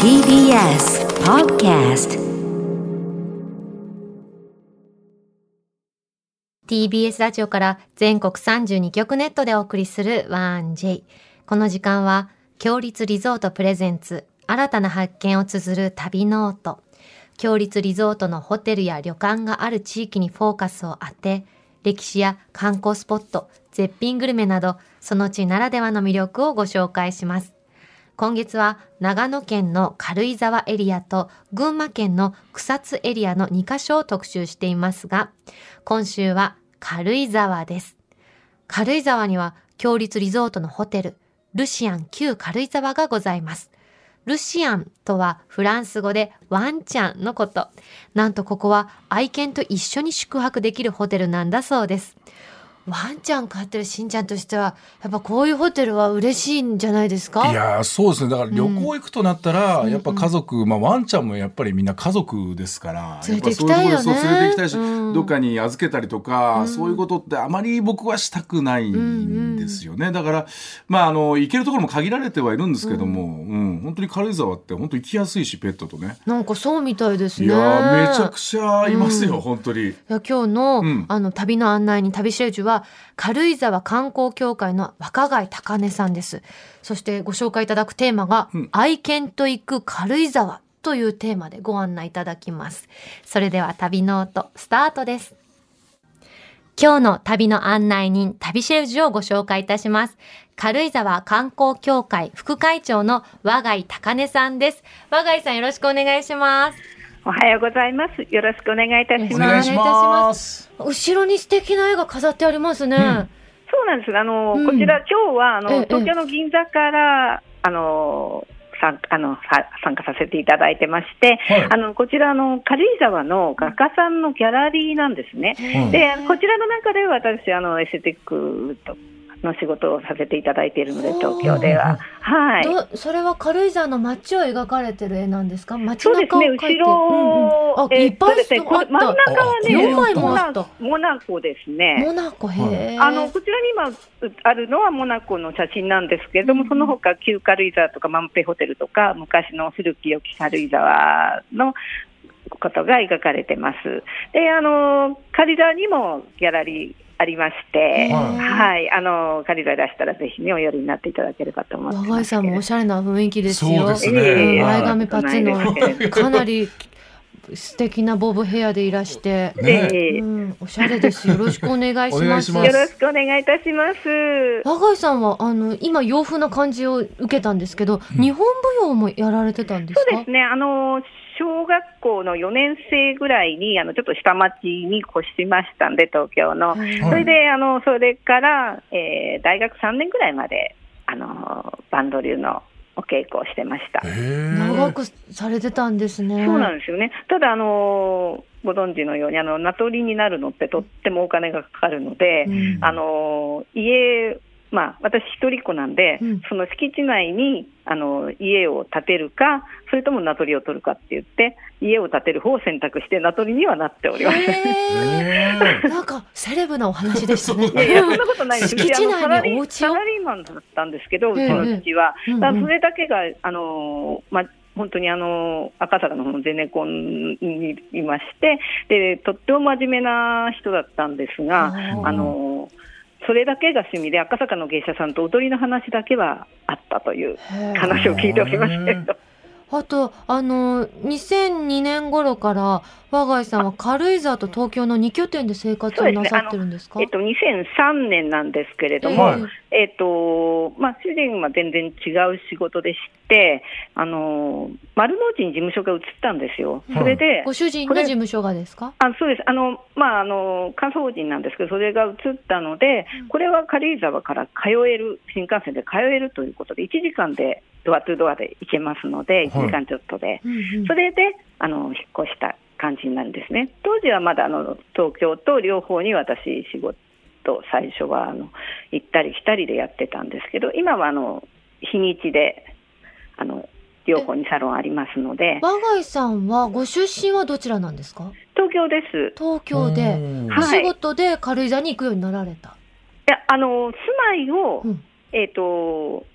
TBS Podcast TBS ラジオから全国32局ネットでお送りする 1J。この時間は、共立リゾート presents、新たな発見を綴る旅ノオト。共立リゾートのホテルや旅館がある地域にフォーカスを当て、歴史や観光スポット、絶品グルメなど、その地ならではの魅力をご紹介します。今月は長野県の軽井沢エリアと群馬県の草津エリアの2カ所を特集していますが、今週は軽井沢です。軽井沢には強立リゾートのホテル、ルシアン旧軽井沢がございます。ルシアンとはフランス語でワンちゃんのこと。なんとここは愛犬と一緒に宿泊できるホテルなんだそうです。ワンちゃん飼ってるしんちゃんとしては、やっぱこういうホテルは嬉しいんじゃないですか？いやーそうですね。だから旅行行くとなったら、やっぱ家族、まあ、ワンちゃんもやっぱりみんな家族ですから連れて行きたいよね。やっぱそういうところでそう連れて行きたいし、うんどっかに預けたりとか、そういうことってあまり僕はしたくないんですよね、だからまああの行けるところも限られてはいるんですけども、うん本当に軽井沢って本当行きやすいしペットとね。なんかそうみたいですいね。やーめちゃくちゃいますよ、本当に。いや今日の,、うん。あの旅の案内に旅しるじは軽井沢観光協会の若貝高根さんです。そしてご紹介いただくテーマが、うん。愛犬と行く軽井沢というテーマでご案内いただきます。それでは旅ノートスタートです。今日の旅の案内人旅シェルジュをご紹介いたします。軽井沢観光協会副会長の和貝高根さんです。和貝さんよろしくお願いしますおはようございます。よろしくお願いいたします。お願いします。後ろに素敵な絵が飾ってありますね。そうなんです。あの、うんこちら今日はあの、ええ東京の銀座からあの参あのさ参加させていただいてまして、はいあのこちらあの軽井沢の画家さんのギャラリーなんですね。うんで、こちらの中で私あのエステティックとの仕事をさせていただいているので東京では、はい。どそれは軽井沢の街を描かれてる絵なんですか？街そうですね、中を描いて後ろ、うんうん、あ、えいっぱい人があっ真ん中はた。ね、4枚もモナあった。モナコですね。モナコ、へえ。あのこちらに今うあるのはモナコの写真なんですけれども、その他旧軽井沢とかマンペホテルとか昔の古き良き軽井沢のことが描かれてます。で、あの軽井沢にもギャラリーありまして、はい。はい、あの軽井沢いらしたらぜひねお寄りになっていただければと思って和ますけれど貝さんもおしゃれな雰囲気ですよ。そうですね。前髪パチのかなり素敵なボブヘアでいらして。ね。ええ。うん、おしゃれです。よろしくお願いします。ます。よろしくお願いいたします。和貝さんはあの今洋風な感じを受けたんですけど、日本舞踊もやられてたんですか？そうですね、あの小学校の4年生ぐらいにあのちょっと下町に越しましたんで、東京の。はいそれであのそれから、えー大学3年ぐらいまであのバンド流のお稽古をしてました。長くされてたんですね。そうなんですよね。ただあのご存知のようにあの名取になるのってとってもお金がかかるので、うんあの家まあ、私一人っ子なんで、うんその敷地内にあの家を建てるか、それとも名取を取るかって言って、家を建てる方を選択して、名取にはなっております。いへへーなんかセレブなお話でしたね。やいや、そんなことないです。敷地うちあのサラリー内にお家を？サラリーマンだったんですけど、うちええの父は。だそれだけが、あのまあ、本当にあの赤坂のゼネコンにいましてで、とっても真面目な人だったんですが、あのそれだけが趣味で、赤坂の芸者さんと踊りの話だけはあったという話を聞いておりますけど、あとあの2002年頃から和貝さんは軽井沢と東京の2拠点で生活をなさってるんですか？えっと、2003年なんですけれども、はいえっとまあ、主人は全然違う仕事でして、あの丸の内に事務所が移ったんですよ。それで、ご主人の事務所がですか？あそうですあの、まあ、あの関西法人なんですけど、それが移ったので、これは軽井沢から通える、新幹線で通えるということで、1時間でドアトゥドアで行けますので、1時間ちょっとで、それであの引っ越した感じになるんですね。当時はまだあの東京と両方に私、仕事、最初はあの行ったり来たりでやってたんですけど、今はあの日にちであの両方にサロンありますので、和貝さんはご出身はどちらなんですか？東京です。東京でお仕事で軽井沢に行くようになられた。いやあの住まいを、うんえっ、と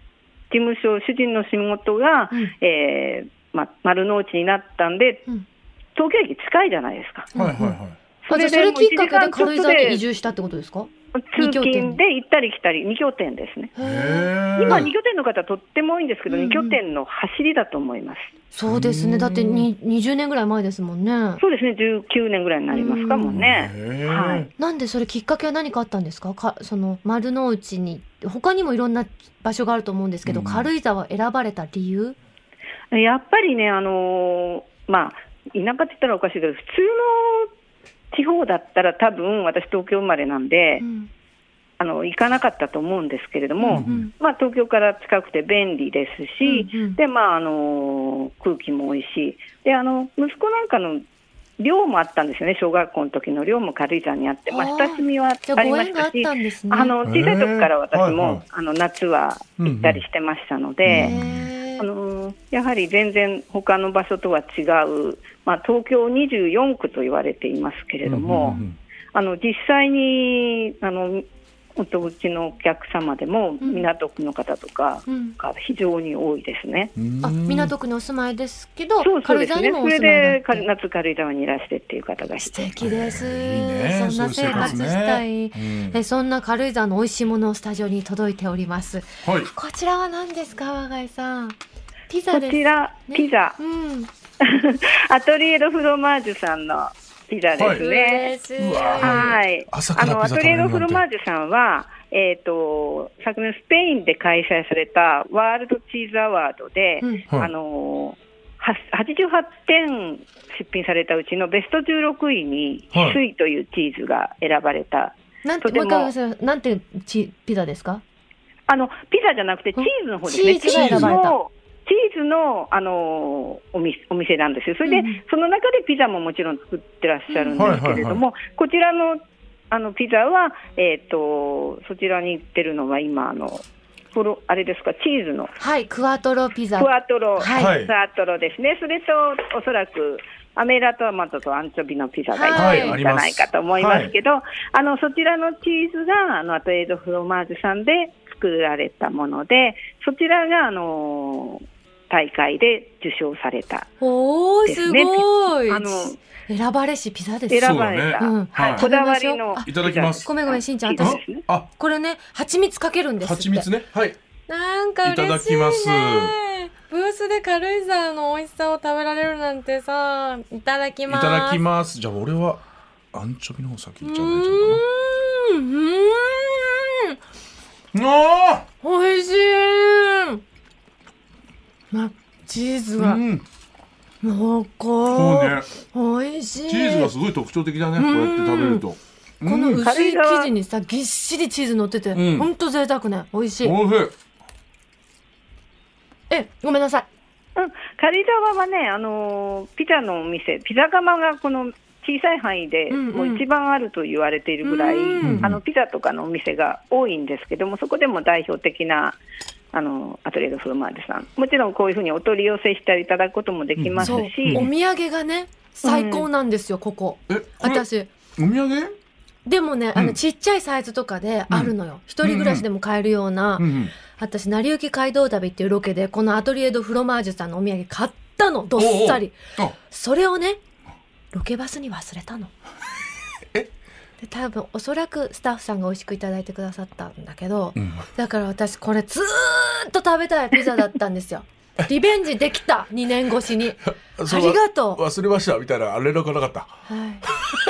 事務所、主人の仕事が、うんえーま、丸の内になったんで、うん東京駅近いじゃないですか。はいはいはい。それきっかけで軽井沢に移住したってことですか？通勤で行ったり来たり、2拠点ですね。今、2拠点の方、とっても多いんですけど、うん。うん2拠点の走りだと思います。そうですね。だってに20年ぐらい前ですもんね。そうですね、19年ぐらいになりますかもね。はい。なんでそれきっかけは何かあったんですか？かその丸の内に他にもいろんな場所があると思うんですけど、うん。軽井沢を選ばれた理由？やっぱりね、あのーまあ、田舎って言ったらおかしいけど、普通の地方だったら、多分私、東京生まれなんで、うん。あの行かなかったと思うんですけれども、うんまあ、東京から近くて便利ですし、うんうん。でまああの空気も美味しい。であの息子なんかの寮もあったんですよね、小学校の時の寮も軽井沢にあって、まあ、親しみはあありましたし、たんですね。あの小さい時から私も、はいはいあの夏は行ったりしてましたので。あのやはり全然他の場所とは違う、まあ、東京24区と言われていますけれども、うんうん。あの実際にあのおうちのお客様でもうん。港区の方とかうん。が非常に多いですね。うん。あ港区にお住まいですけどそうそう軽井ですね。沢にもおそれ住まいだってでか夏軽井沢にいらしてっていう方がい素て。敵です、い。いね。そんな生活したい、うん。えそんな軽井沢の美味しいものをスタジオに届いております。はい。こちらは何ですか和貝さん？ピザこです。ちら、ね。ピザ、うん。アトリエドフロマージュさんのピザですね。嬉しい。うわはい。朝からあの、アトリエドフロマージュさんは、えっ、と、昨年スペインで開催されたワールドチーズアワードで、うん。はい。あのは88点出品されたうちのベスト16位に、はい。翡翠というチーズが選ばれた。なんてなんてチピザですか？あの、ピザじゃなくてチーズの方ですね。チーズ。が選ばれたのチーズの、あのお店お店なんですよ。それで、うん。その中でピザももちろん作ってらっしゃるんですけれども、こちらのあのピザは、えっ、と、そちらに行ってるのは今、あの、フロあれですか、チーズの。はいクワトロピザ。クワトロ、はい。クワトロですね。それと、おそらく、アメラトマトとアンチョビのピザがはい。いいんじゃないかと思いますけど、あのそちらのチーズがあのアトエイドフロマージュさんで作られたもので、そちらがあの大会で受賞された。おーすごい。あの選ばれしピザです。選ばれた、はい。こだわりのあいただきます。ごめんごめんしんちゃん。私あ、これね蜂蜜かけるんです蜂蜜ね。はい。なんか嬉しい、ね、いただきます。ブースで軽井沢の美味しさを食べられるなんてさいただきます。いただきます。じゃあ俺はアンチョビの方先ういっちゃうねちゃうーん。うーん。美味しいまチーズがあうん。濃そうね。厚美味しいチーズがすごい特徴的だね。こうやって食べると。このうん薄い生地にさぎっしりチーズ乗ってて、うんほんと贅沢ね美味しいおいしい。えごめんなさいうん、軽井沢はね、あのーピザのお店、ピザ窯がこの小さい範囲でうんうんもう一番あると言われているぐらい、うんあのピザとかのお店が多いんですけども、そこでも代表的なあのアトリエドフロマージュさん、もちろんこういうふうにお取り寄せしていただくこともできますし、お土産がね最高なんですよ、ここ。私。お土産？でもね、あうん。のちっちゃいサイズとかであるのよ、一人暮らしでも買えるような、うん。うん。私成り行き街道旅っていうロケでこのアトリエドフロマージュさんのお土産買ったの。どっさり。それをねロケバスに忘れたの。えで多分おそらくスタッフさんが美味しくいただいてくださったんだけど、うん。だから私これずーっと食べたいピザだったんですよリベンジできた。2年越しに。ありがとう。忘れましたみたいなあ連絡がなかった。は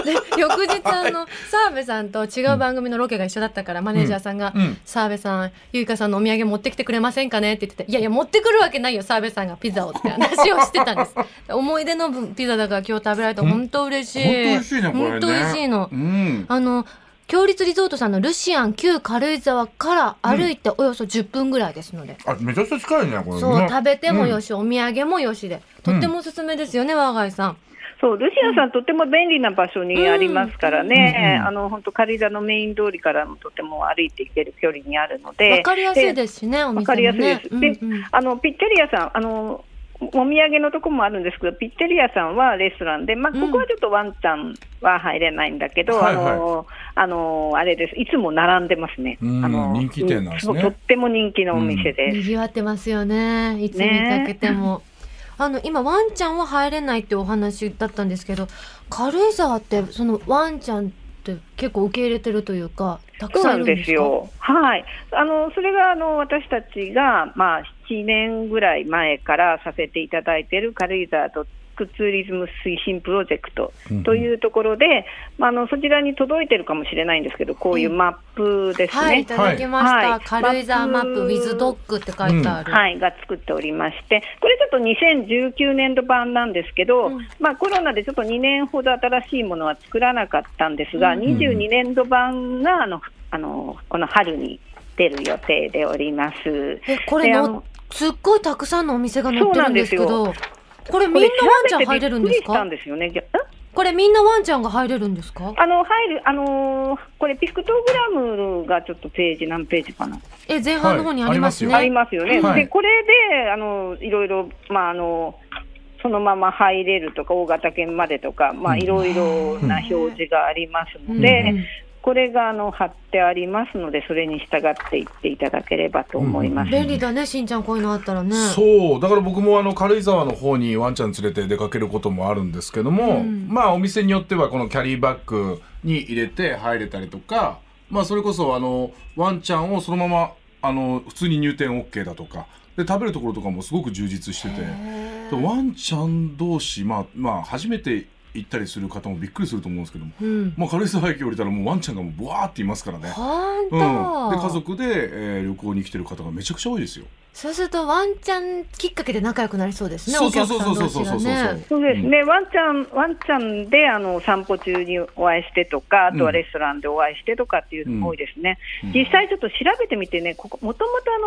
い、で翌日あの 澤部さんと違う番組のロケが一緒だったから、マネージャーさんがうん「澤部さんゆいかさんのお土産持ってきてくれませんかね?」って言ってて「いやいや持ってくるわけないよ澤部さんがピザを」って話をしてたんです。思い出の分ピザだから今日食べられて本当嬉しい。本当美味しいねこれね。本当美味しいの。うん。あの強立リゾートさんのルシアン旧軽井沢から歩いておよそ10分ぐらいですので、あめちゃくちゃ近いねこれね。そう食べてもよし。し、お土産もよしで。とってもおすすめですよね、我が家さん。そうルシアさん、とても便利な場所にありますからね、うん。あの本当、軽井沢のメイン通りからもとても歩いていける距離にあるので、わかりやすいですしね、お店もね。わかりやすいです。でうんうんあのピッツェリアさん、あのお土産のとこもあるんですけど、ピッツェリアさんはレストランで、まあ、ここはちょっとワンちゃんは入れないんだけど、うんはい。あのあのあれです、いつも並んでますね。うんあの人気店なんですね。うとっても人気のお店です。賑わってますよね。いつ見かけても、あの今ワンちゃんは入れないってお話だったんですけど軽井沢ってそのワンちゃんって結構受け入れてるというかたくさんいるんですか？ですよ。はい。あの、それが、あの、私たちが、まあ、7年ぐらい前からさせていただいている軽井沢ドッグツーリズム推進プロジェクトというところで、まあ、あの、そちらに届いてるかもしれないんですけど、こういうマップですね。はいい。ただきました、はい。軽井沢マップマップ with dog って書いてある、はい、が作っておりまして、これちょっと2019年度版なんですけど、うん。まあ、コロナでちょっと2年ほど新しいものは作らなかったんですが、うん22年度版があのあのこの春に出る予定でおります。えこれのであのすっごいたくさんのお店が載ってるんですけどこれみんなワンちゃん入れるんですか？これみんなワンちゃんが入れるんですか？あの入るあのーこれピクトグラムがちょっとページ何ページかな。え前半の方にありますね、はい。ありますよね。はい。で、これで、あの、いろいろ、まあ、あの、そのまま入れるとか、大型犬までとか、まあ、うん。いろいろな表示がありますのうん。で、うんこれが、あの、貼ってありますので、それに従っていっていただければと思います。便利だねしんちゃんこういうのあったらね。そうだから僕もあの軽井沢の方にワンちゃん連れて出かけることもあるんですけども、うん。まあお店によってはこのキャリーバッグに入れて入れたりとかまあそれこそあのワンちゃんをそのままあの普通に入店 OK だとかで食べるところとかもすごく充実しててワンちゃん同士まあまあ初めて行ったりする方もびっくりすると思うんですけども、うんまあ、軽井沢駅降りたらもうワンちゃんがもうブワーっていますからね。うん、と、で家族で、えー旅行に来てる方がめちゃくちゃ多いですよ。そうするとワンちゃんきっかけで仲良くなりそうですねそうお客そうそうさん同士そうそうそうがね。そうですね、ワンちゃん、ワンちゃんであの散歩中にお会いしてとか、あとはレストランでお会いしてとかっていうのも多いですね、うん。実際ちょっと調べてみてね、ここもともとあ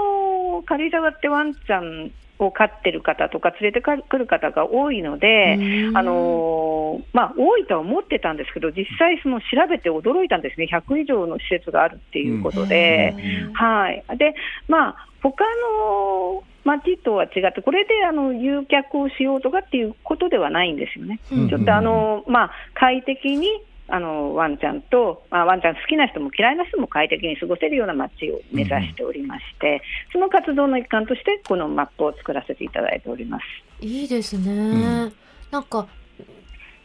の軽井沢ってワンちゃんを飼ってる方とか、連れてくる方が多いので、うん。あのーまあ、多いとは思ってたんですけど、実際、その調べて驚いたんですね、100以上の施設があるっていうことで。うん。はい、で、まあ、他の町とは違って、これであの誘客をしようとかっていうことではないんですよね。うん。ちょっとあの、まあ、快適にあのワンちゃんと、まあ、ワンちゃん好きな人も嫌いな人も快適に過ごせるような街を目指しておりまして、その活動の一環として、このマップを作らせていただいております。いいですね、ん。なんか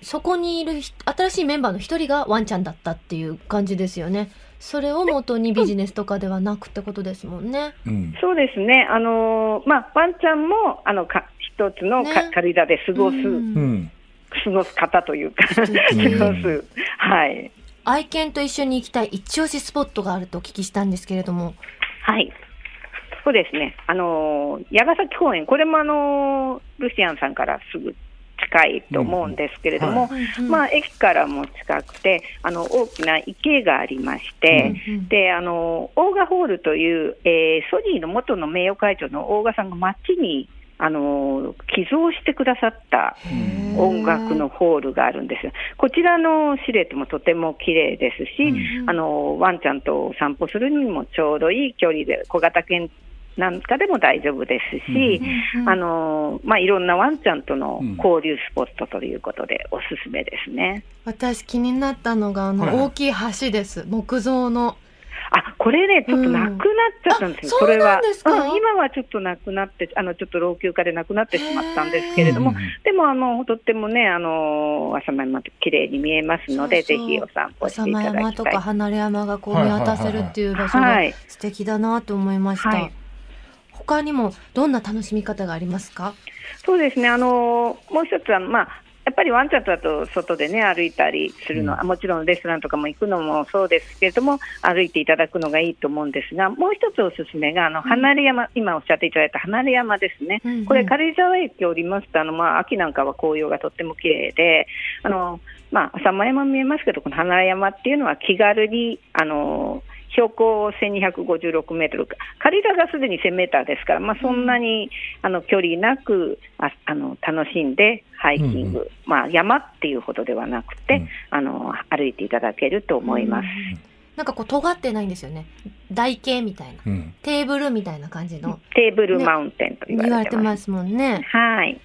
そこにいるひ新しいメンバーの一人がワンちゃんだったっていう感じですよねそれを元にビジネスとかではなくってことですもんね。うん。そうですね、あのまあ、ワンちゃんもあのか一つのかね。軽井沢で過ごす、うん。うん過ごす方というか、過ごす、はい。愛犬と一緒に行きたい一押しスポットがあるとお聞きしたんですけれども。はい。そうですね。あのー、矢ヶ崎公園、これもあのー、ルシアンさんからすぐ近いと思うんですけれども、うんまあ、駅からも近くて、あの、大きな池がありまして、うんうん。で、あの、オーガホールという、えーソニーの元の名誉会長の大賀さんが街に、あの、寄贈してくださった音楽のホールがあるんですよ。こちらのシルエットもとても綺麗ですし、うん。あの、ワンちゃんと散歩するにもちょうどいい距離で、小型犬なんかでも大丈夫ですし、うんうんあの、まあ、いろんなワンちゃんとの交流スポットということでおすすめですね。私気になったのがあのはいはい。大きい橋です。木造の。あ、これね、ちょっとなくなっちゃったんですよ、うんあこれはそうなん今はちょっとなくなって、あの、ちょっと老朽化でなくなってしまったんですけれどもうん、でも、あの、とってもね、あの、浅間山と綺麗に見えますので、そうそう。ぜひお散歩して浅いただ間山ときたい。か離れ山がこう見渡せるっていう場所がはい。素敵だなと思いました、はい他にもどんな楽しみ方がありますか？そうですね、あのもう一つは、まあ、やっぱりワンちゃんだと外でね、歩いたりするのは、もちろんレストランとかも行くのもそうですけれども、歩いていただくのがいいと思うんですが、もう一つおすすめが、あの、離れ山、今おっしゃっていただいた離れ山ですね。うんうん。これ、軽井沢駅を降りますと、あの、まあ、秋なんかは紅葉がとっても綺麗で、あの、まあ、浅間山見えますけど、この離れ山っていうのは気軽に、あの、標高1256メートル、軽井沢がすでに1000メーターですから、まあ、そんなに、あの距離なくああの楽しんでハイキング、うんまあ、山っていうほどではなくて、うん。あの歩いていただけると思います。なんかこう尖ってないんですよね。台形みたいな。うん。テーブルみたいな感じの。テーブルマウンテンと言言われてます。ますもんね。はい。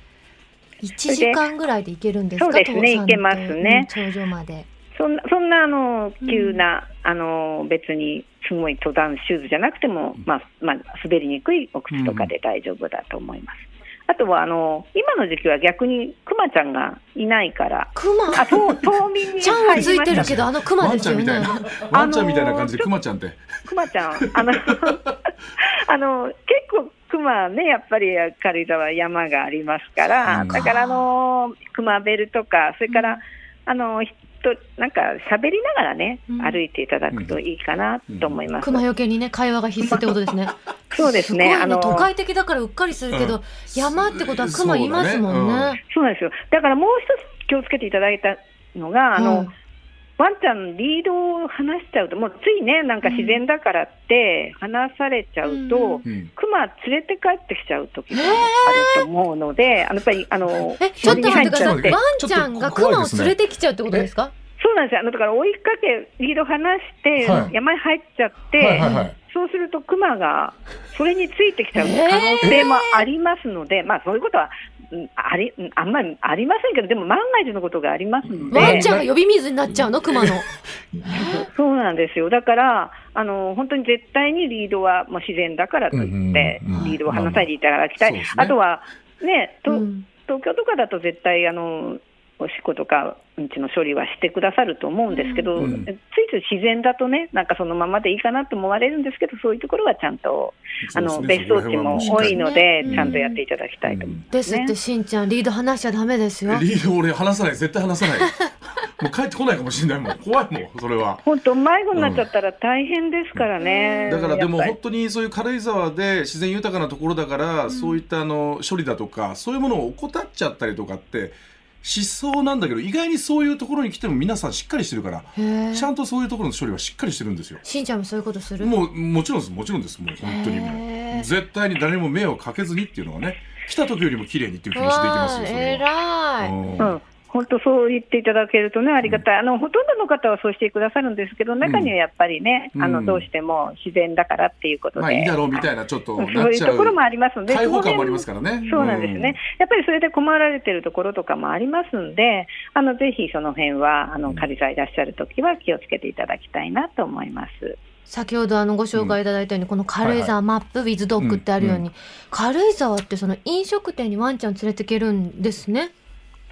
1時間ぐらいで行けるんですかそうですね行けますねうん頂上までそんな、そんな、あの、うん急な、あの、別に、すごい登山シューズじゃなくても、まあ、まあ、滑りにくいお靴とかで大丈夫だと思います。あとは、あの、今の時期は逆に、クマちゃんがいないから、クマあ、そう、冬眠にちゃんはついてるど、けどあのクマワンですよね。ちゃんみたいなワンちゃんみたいな感じでクマちゃんって。クマちゃん、あの、あの、結構、クマね、やっぱり軽井沢山がありますから、うん。だから、あの、クマベルとか、それから、あの、人、なんか喋りながらね、うん。歩いていただくといいかなと思います。クマよけにね会話が必須ってことですね。そうですね。すあの、都会的だからうっかりするけど、うん。山ってことはクマいますもんそうだねそうなんですよ。だからもう一つ気をつけていただいたのが、あの、はいワンちゃんリードを離しちゃうと、もうついね、なんか自然だからって離されちゃうと、クマ連れて帰ってきちゃう時があると思うので、あのやっぱりあのえちょっと待ってくださいワンちゃんがクマを連れてきちゃうってことですか？そうなんですよ。あのだから追いかけリード離して、はい。山に入っちゃって、そうするとクマがそれについてきちゃう可能性もありますので、まあそういうことは。うんありうんあんまりありませんけど、でも万が一のことがありますので、ワンちゃんが呼び水になっちゃうの？クマの。そうなんですよ。だから、あの、本当に絶対にリードはもう自然だからといって、うんうんうん。リードを離さないでいただきたい。そうですね。あとは、ね、とうん。東京とかだと絶対、あの、おしっことかうんちの処理はしてくださると思うんですけど、うん。ついつい自然だとね、なんかそのままでいいかなと思われるんですけど、そういうところはちゃんと、あの、そうですね。別荘地も多いので、うん。ちゃんとやっていただきたいと思います、ね。ですってしんちゃん。リード離しちゃダメですよ。リード 俺話さない。絶対話さない。もう帰ってこないかもしれないもん。怖いもんそれは。本当、迷子になっちゃったら大変ですからね。だからでも本当にそういう軽井沢で自然豊かなところだから、そういったあの処理だとかそういうものを怠っちゃったりとかってしそうなんだけど意外にそういうところに来ても皆さんしっかりしてるからちゃんとそういうところの処理はしっかりしてるんですよ。しんちゃんもそういうことする？もうもちろんですもちろんですもう本当に。もう絶対に誰にも迷惑かけずにっていうのがね来た時よりも綺麗にっていう気持ちでいきますよそれえはらい本当そう言っていただけるとね、ありがたい、あのほとんどの方はそうしてくださるんですけど、中にはやっぱりね、うん。あのどうしても自然だからっていうことで、まあいいだろうみたいなちょっとそういうところもありますので、開放感もありますからね。そうなんですね、やっぱりそれで困られてるところとかもありますんで、あのぜひその辺はあの仮座いらっしゃるときは気をつけていただきたいなと思います。先ほどあのご紹介いただいたように、この軽井沢マップ with ドッグってあるように、うん。軽井沢ってその飲食店にワンちゃん連れてけるんですね。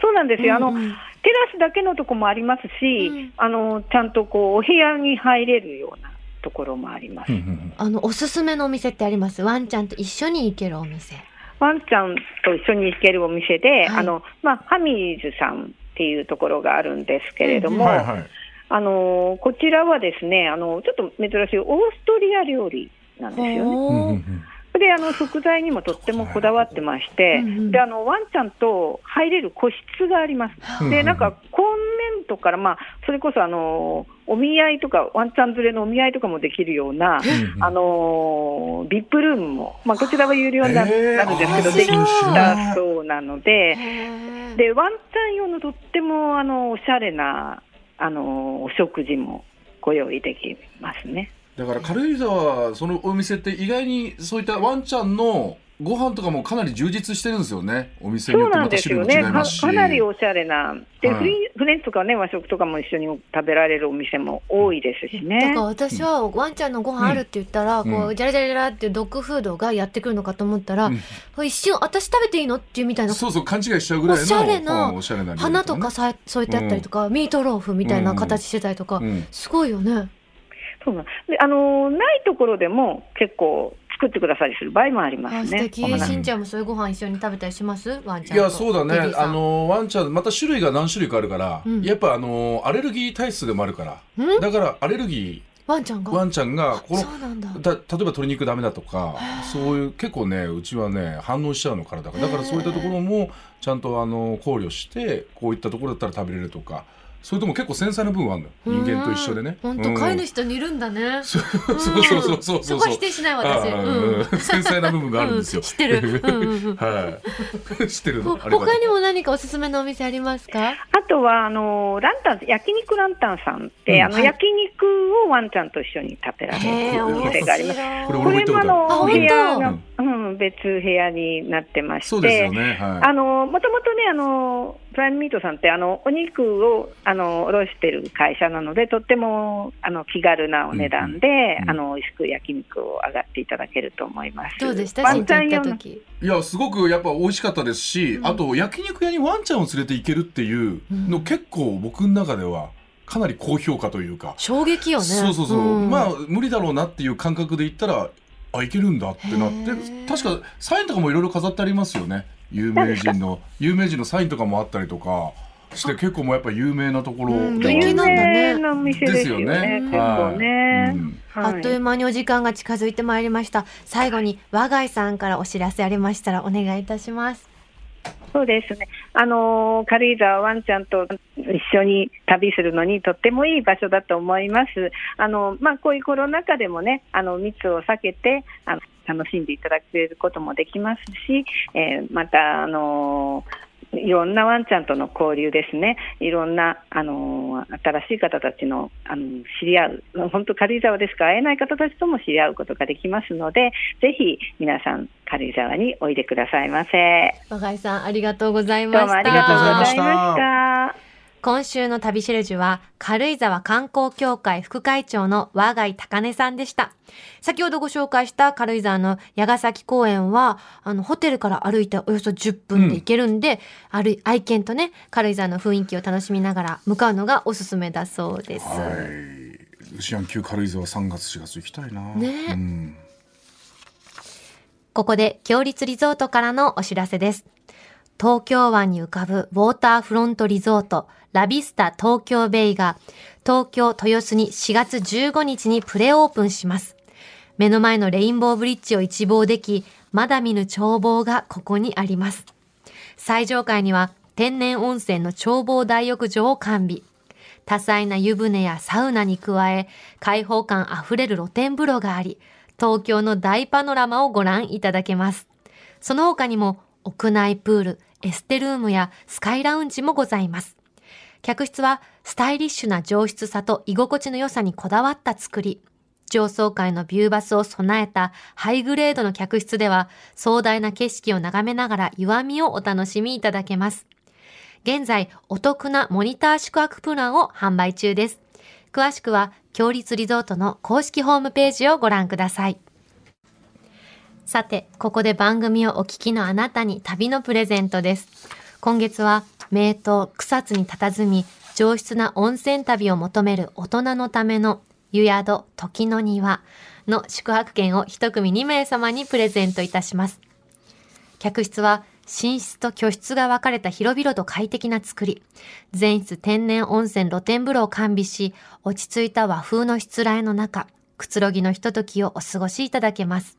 そうなんですよ、あのうん。うんテラスだけのとこもありますし、うん。あのちゃんとこうお部屋に入れるようなところもあります。うんうんうんあのおすすめのお店ってあります？ワンちゃんと一緒に行けるお店。ワンちゃんと一緒に行けるお店で、はい。あのまあ、ハミーズさんっていうところがあるんですけれども、はいはい。あのこちらはですねあのちょっと珍しいオーストリア料理なんですよね。うんうんほーうんであの食材にもとってもこだわってまして、うんうん。であのワンちゃんと入れる個室があります。でなんか今年度から、まあ、それこそあのお見合いとかワンちゃん連れのお見合いとかもできるような、あのビップルームも、まあ、こちらは有料になるんですけど、できたそうなので、でワンちゃん用のとってもあのおしゃれなあのお食事もご用意できますね。だから軽井沢そのお店って意外にそういったワンちゃんのご飯とかもかなり充実してるんですよね。お店によそうなんってまた種類も違ですよね。かいますし。かなりおしゃれな。で、はいフリフレンチとかね、和食とかも一緒に食べられるお店も多いですしね。だから。私はワンちゃんのご飯あるって言ったら、うん。こうジャラジャラジャラってドッグフードがやってくるのかと思ったら、うん。一瞬私食べていいのっていうみたいな。そうそう勘違いしちゃうぐらいのおしゃれなうんおしゃれな料理花とかさ添えてあったりとか、ミートローフみたいな形してたりとか、うん。すごいよね。そうなん。で、あのーないところでも結構作ってくださりする場合もありますね。しんちゃんもそういうご飯一緒に食べたりします？ワンちゃんと。いやそうだね。あのワンちゃんまた種類が何種類かあるから、うん。やっぱあのアレルギー体質でもあるからうん？だからアレルギワンちゃんが？ーワンちゃんがこのだ。例えば鶏肉ダメだとかそういう結構ねうちはね反応しちゃうの体がだからそういったところもちゃんとあの考慮してこういったところだったら食べれるとかそれとも結構繊細な部分はあるのよ。人間と一緒でね。本当、うん。飼い主と似るんだね。そうそうそうそうそうそう。そこは否定しない私。ああうん。うん。繊細な部分があるんですよ、うん知ってる。うんうんうん。はい。知ってる他にも何かおすすめのお店ありますか？あとはあのランタン焼肉ランタンさんって、うん。あのはい。焼肉をワンちゃんと一緒に食べられるお面店があります。これも行ったことれもあのあ部屋本が、うん、別部屋になってまして、そうですよね。はい。あのもともとねあのプライムミートさんってあのお肉をあの卸してる会社なのでとってもあの気軽なお値段で、うんうんあの美味しく焼肉を上がっていただけると思います。どうでした？ワンちゃん用の。った時。いやすごくやっぱ美味しかったです。し、うんあと焼肉屋にワンちゃんを連れて行けるっていうの、うん結構僕の中ではかなり高評価というか、衝撃よね。そうそうそう、ん。まあ無理だろうなっていう感覚で言ったらあいけるんだってなって。確かサインとかもいろいろ飾ってありますよね有名人の 有名人のサインとかもあったりとかして結構もうやっぱ有名なところ有なんだね名なお店ですよね。結構ね。うんあっという間にお時間が近づいてまいりました。最後に和貝さんからお知らせありましたらお願いいたします。そうですね。あのー軽井沢ワンちゃんと一緒に旅するのにとってもいい場所だと思います。あのまあこういうコロナ禍でもね、あの密を避けてあの楽しんでいただけることもできますし、えーまたあのーいろんなワンちゃんとの交流ですね、いろんな、あのー新しい方たちのあの知り合う、本当、軽井沢でしか？会えない方たちとも知り合うことができますので、ぜひ皆さん、軽井沢においでくださいませ。和貝さんありがとうございました。どうもありがとうございました。今週の旅シェルジュは軽井沢観光協会副会長の和貝高根さんでした。先ほどご紹介した軽井沢の矢ヶ崎公園は、あの、ホテルから歩いておよそ10分で行けるんで、歩い愛犬とね、軽井沢の雰囲気を楽しみながら向かうのがおすすめだそうです。はいルシアン級軽井沢3月4月行きたいなねうんここで、強立リゾートからのお知らせです。東京湾に浮かぶウォーターフロントリゾート、ラビスタ東京ベイが、東京豊洲に4月15日にプレオープンします。目の前のレインボーブリッジを一望でき、まだ見ぬ眺望がここにあります。最上階には天然温泉の眺望大浴場を完備。多彩な湯船やサウナに加え、開放感あふれる露天風呂があり、東京の大パノラマをご覧いただけます。その他にも、屋内プール、エステルームやスカイラウンジもございます。客室はスタイリッシュな上質さと居心地の良さにこだわった作り。上層階のビューバスを備えたハイグレードの客室では壮大な景色を眺めながら湯あみをお楽しみいただけます。現在、お得なモニター宿泊プランを販売中です。詳しくは、強立リゾートの公式ホームページをご覧ください。さて、ここで番組をお聞きのあなたに旅のプレゼントです。今月は、名湯草津に佇み、上質な温泉旅を求める大人のための湯宿時の庭の宿泊券を一組2名様にプレゼントいたします。客室は寝室と居室が分かれた広々と快適な作り。全室天然温泉露天風呂を完備し、落ち着いた和風のしつらえの中、くつろぎのひとときをお過ごしいただけます。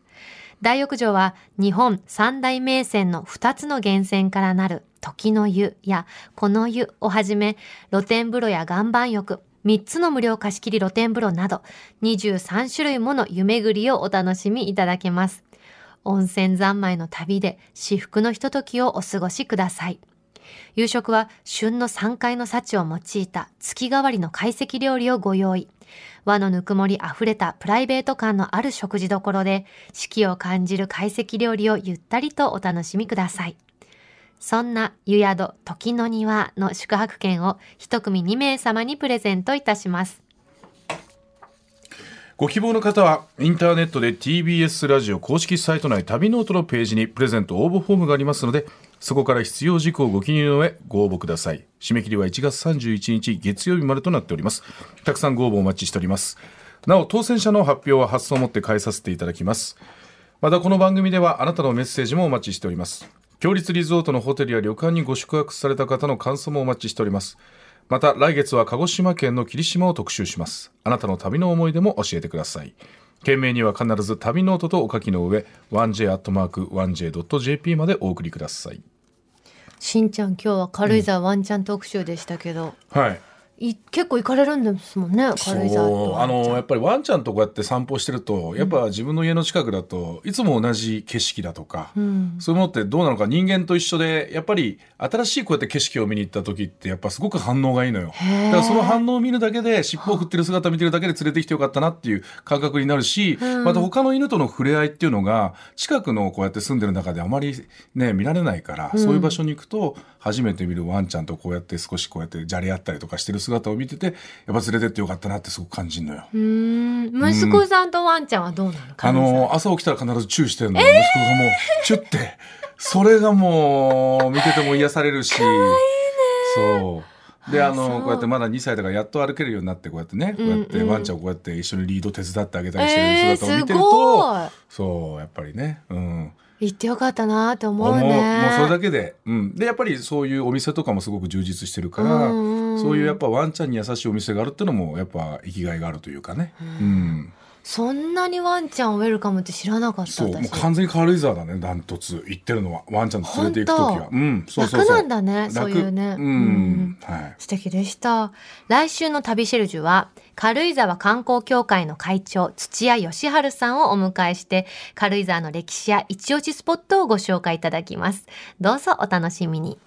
大浴場は日本三大名泉の2つの源泉からなる時の湯やこの湯をはじめ露天風呂や岩盤浴、3つの無料貸し切り露天風呂など23種類もの湯巡りをお楽しみいただけます。温泉三昧の旅で至福のひとときをお過ごしください。夕食は旬の山海の幸を用いた月替わりの懐石料理をご用意。和のぬくもりあふれたプライベート感のある食事どころで四季を感じる懐石料理をゆったりとお楽しみください。そんな湯宿季の庭の宿泊券を一組2名様にプレゼントいたします。ご希望の方はインターネットで TBS ラジオ公式サイト内旅ノオトのページにプレゼント応募フォームがありますのでそこから必要事項をご記入の上ご応募ください。締め切りは1月31日月曜日までとなっております。たくさんご応募お待ちしております。なお当選者の発表は発送をもって返させていただきます。またこの番組ではあなたのメッセージもお待ちしております。強立リゾートのホテルや旅館にご宿泊された方の感想もお待ちしております。また来月は鹿児島県の霧島を特集します。あなたの旅の思い出も教えてください。件名には必ず旅ノートとお書きの上 1j.1j.jp までお送りください。しんちゃん今日は軽井沢ワンちゃん特集でしたけど、はいい結構行かれるんですもんね軽井沢あのやっぱりワンちゃんとこうやって散歩してるとやっぱ自分の家の近くだといつも同じ景色だとか、うん。そういうものってどうなのか人間と一緒でやっぱり新しいこうやって景色を見に行った時ってやっぱすごく反応がいいのよ。だからその反応を見るだけで尻尾を振ってる姿見てるだけで連れてきてよかったなっていう感覚になるし、うん。また他の犬との触れ合いっていうのが近くのこうやって住んでる中であまりね見られないから、うん。そういう場所に行くと初めて見るワンちゃんとこうやって少しこうやってじゃれ合ったりとかしてる姿を見ててやっぱ連れてってよかったなってすごく感じるのよ。息子さんとワンちゃんはどうなの？あの朝起きたら必ずチューしてるの、息子がもうチュって。それがもう見てても癒されるし。そう。であのこうやってまだ2歳だからやっと歩けるようになってこうやってねこうやってワンちゃんをこうやって一緒にリード手伝ってあげたりしてえー、る姿を見てると、い。そうやっぱりね。うん。行ってよかったなって思う思うねもうそれだけで、うん、でやっぱりそういうお店とかもすごく充実してるから、うんうんそういうやっぱワンちゃんに優しいお店があるっていうのもやっぱ生きがいがあるというかね、うん。そんなにワンちゃんをウェルカムって知らなかったそうもう私完全に軽井沢だねダントツ行ってるのは。ワンちゃんと連れて行く時は。うんそうそう。そう楽なんだねそういうね。楽ううん。ん、はい。素敵でした。来週の旅シェルジュは軽井沢観光協会の会長土屋義治さんをお迎えして軽井沢の歴史や一押しスポットをご紹介いただきます。どうぞお楽しみに